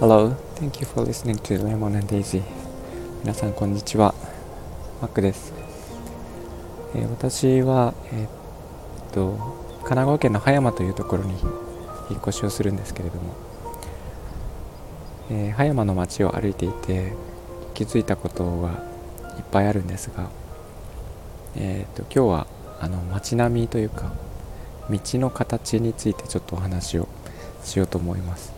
Hello, thank you for listening to Lemon and Daisy. 皆さんこんにちは。マックです、えー、私は、えー、っと神奈川県の葉山というところに引っ越しをするんですけれども、えー、葉山の街を歩いていて気づいたことがいっぱいあるんですが、えーと、今日はあの街並みというか道の形についてちょっとお話をしようと思います。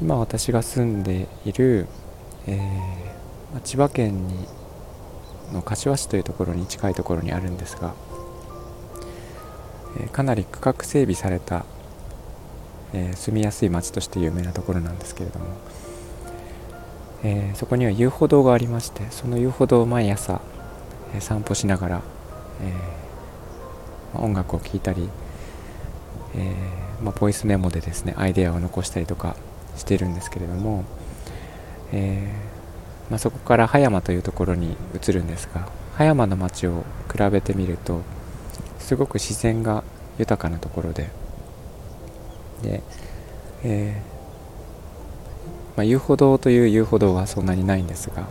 今私が住んでいる、えー、千葉県にの柏市というところに近いところにあるんですが、えー、かなり区画整備された、えー、住みやすい町として有名なところなんですけれども、えそこには遊歩道がありましてその遊歩道を毎朝、え散歩しながら、え音楽を聴いたり、えまあ、ボイスメモでですねアイデアを残したりとかしてるんですけれども、えー、まあ、そこから葉山というところに移るんですが葉山の町を比べてみるとすごく自然が豊かなところでで、えー、まあ、遊歩道という遊歩道はそんなにないんですが、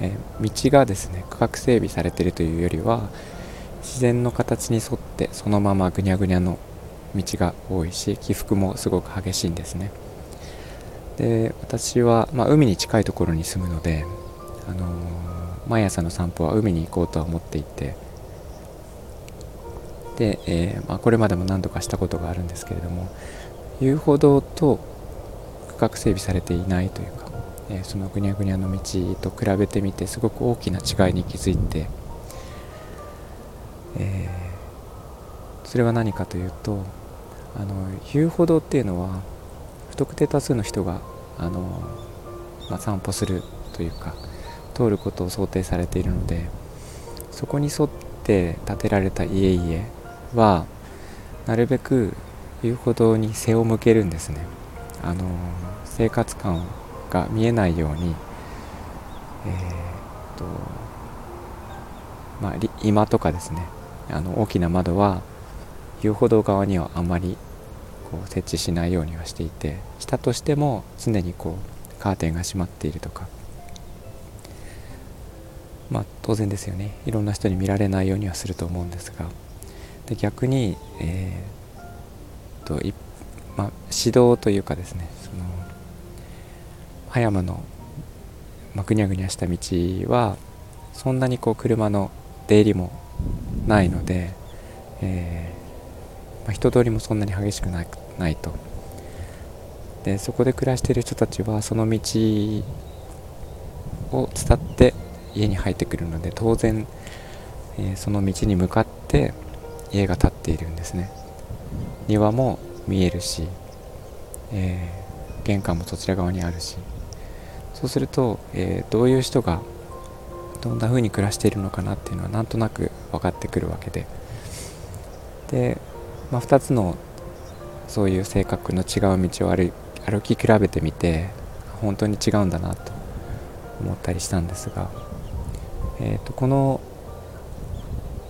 え、道がですね区画整備されているというよりは自然の形に沿ってそのままぐにゃぐにゃの道が多いし起伏もすごく激しいんですね。で私は、まあ、海に近いところに住むので、あのー、毎朝の散歩は海に行こうとは思っていてで、えー、まあ、これまでも何度かしたことがあるんですけれども遊歩道と区画整備されていないというか、えー、そのぐにゃぐにゃの道と比べてみてすごく大きな違いに気づいて、えそれは何かというとあの遊歩道っていうのは不特定多数の人があの、まあ、散歩するというか通ることを想定されているのでそこに沿って建てられた家々はなるべく遊歩道に背を向けるんですね。あの生活感が見えないようにえー、とまあ今とかですね。あの大きな窓は遊歩道側にはあまりこう設置しないようにはしていてしたとしても常にこうカーテンが閉まっているとか。まあ当然ですよね。いろんな人に見られないようにはすると思うんですが。で逆に、えー、とい、まあ、指導というかですねその葉山の、まあ、ぐにゃぐにゃした道はそんなにこう車の出入りもないので、えーまあ、人通りもそんなに激しくないないと。でそこで暮らしている人たちはその道を伝って家に入ってくるので当然、えー、その道に向かって家が建っているんですね。庭も見えるし、えー、玄関もそちら側にあるし。そうすると、えー、どういう人がどんな風に暮らしているのかなっていうのはなんとなく分かってくるわけで。で、まあ、2つのそういう性格の違う道を歩歩き比べてみて本当に違うんだなと思ったりしたんですが、えーと、この、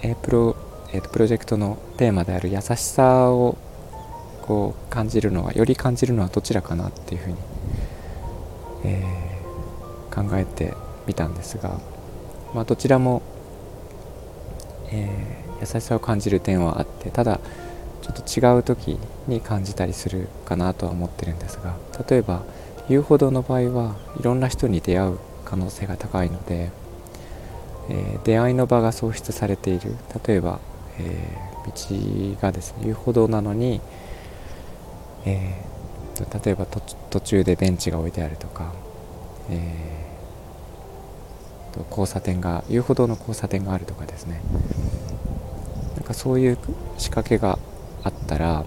え、プロえーと、プロジェクトのテーマである優しさをこう感じるのはより感じるのはどちらかなっていうふうに、えー、考えてみたんですが、まあ、どちらも、えー、優しさを感じる点はあってただちょっと違う時に感じたりするかなとは思ってるんですが例えば遊歩道の場合はいろんな人に出会う可能性が高いので、えー、出会いの場が創出されている。例えば、えー、道がですね遊歩道なのに、えー、例えば途中でベンチが置いてあるとか、え交差点が遊歩道の交差点があるとかですね。なんかそういう仕掛けがあったら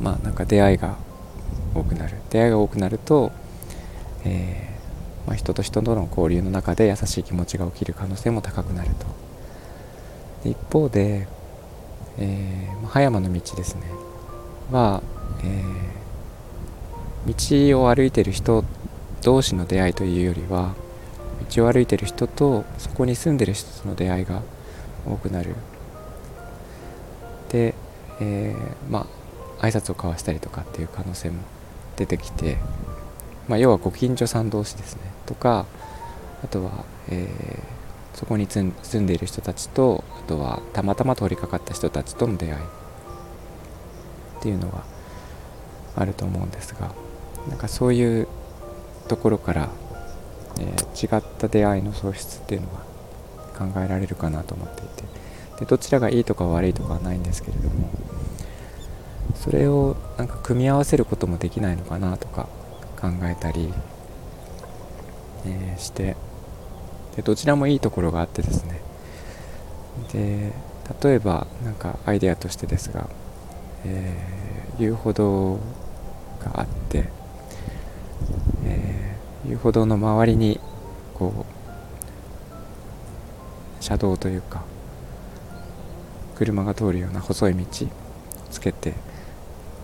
まあなんか出会いが多くなる。出会いが多くなると、えー、まあ、人と人との交流の中で優しい気持ちが起きる可能性も高くなると。一方で、えー、葉山の道ですね。は、えー、道を歩いてる人同士の出会いというよりは道を歩いてる人とそこに住んでる人との出会いが多くなる。で、えー、まあ挨拶を交わしたりとかっていう可能性も出てきて、まあ、要はご近所さん同士ですね。とかあとは、えー、そこに住んでいる人たちとあとはたまたま通りかかった人たちとの出会い。っていうのがあると思うんですがなんかそういうところから、えー、違った出会いの喪失っていうのが考えられるかなと思っていて。でどちらがいいとか悪いとかはないんですけれども。それをなんか組み合わせることもできないのかなとか考えたり、えー、して。でどちらもいいところがあってですね。で例えばなんかアイデアとしてですが、えー、遊歩道があって、え、遊歩道の周りにこう車道というか車が通るような細い道つけて、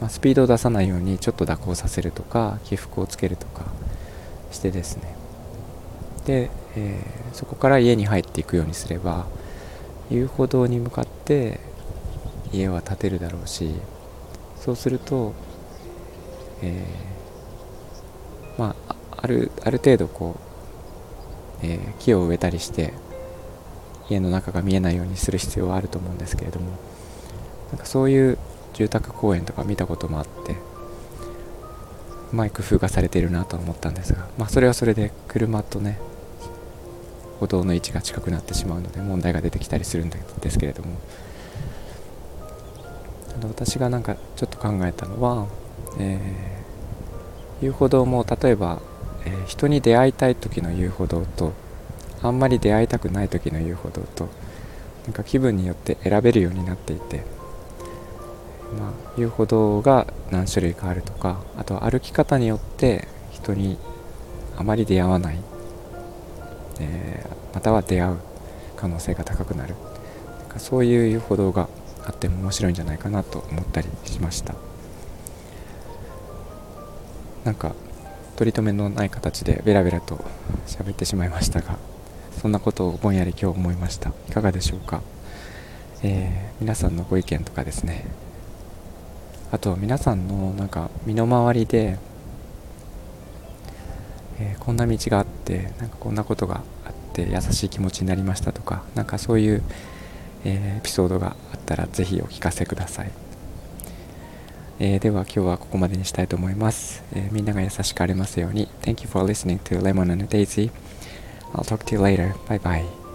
まあ、スピードを出さないようにちょっと蛇行させるとか起伏をつけるとかしてですね。で、えー、そこから家に入っていくようにすれば遊歩道に向かって家は建てるだろうしそうすると、えー、まああるある程度こう、えー、木を植えたりして家の中が見えないようにする必要はあると思うんですけれどもなんかそういう住宅公園とか見たこともあってうまい工夫がされているなと思ったんですが、まあ、それはそれで車とね歩道の位置が近くなってしまうので問題が出てきたりするんですけれども私がなんかちょっと考えたのは、えー、遊歩道も例えば、え、人に出会いたい時の遊歩道とあんまり出会いたくない時の遊歩道となんか気分によって選べるようになっていて、まあ、遊歩道が何種類かあるとかあとは歩き方によって人にあまり出会わない、えー、または出会う可能性が高くなる。なんかそういう遊歩道があっても面白いんじゃないかなと思ったりしました。なんか取り留めのない形でベラベラと喋ってしまいましたがそんなことをぼんやり今日思いました。いかがでしょうか、えー、皆さんのご意見とかですね。あと皆さんのなんか身の回りで、えー、こんな道があってなんかこんなことがあって優しい気持ちになりましたとかなんかそういう、えー、エピソードがあったらぜひお聞かせください、えー、では今日はここまでにしたいと思います、えみんなが優しくありますように Thank you for listening to Lemon and Daisy I'll talk to you later. Bye bye.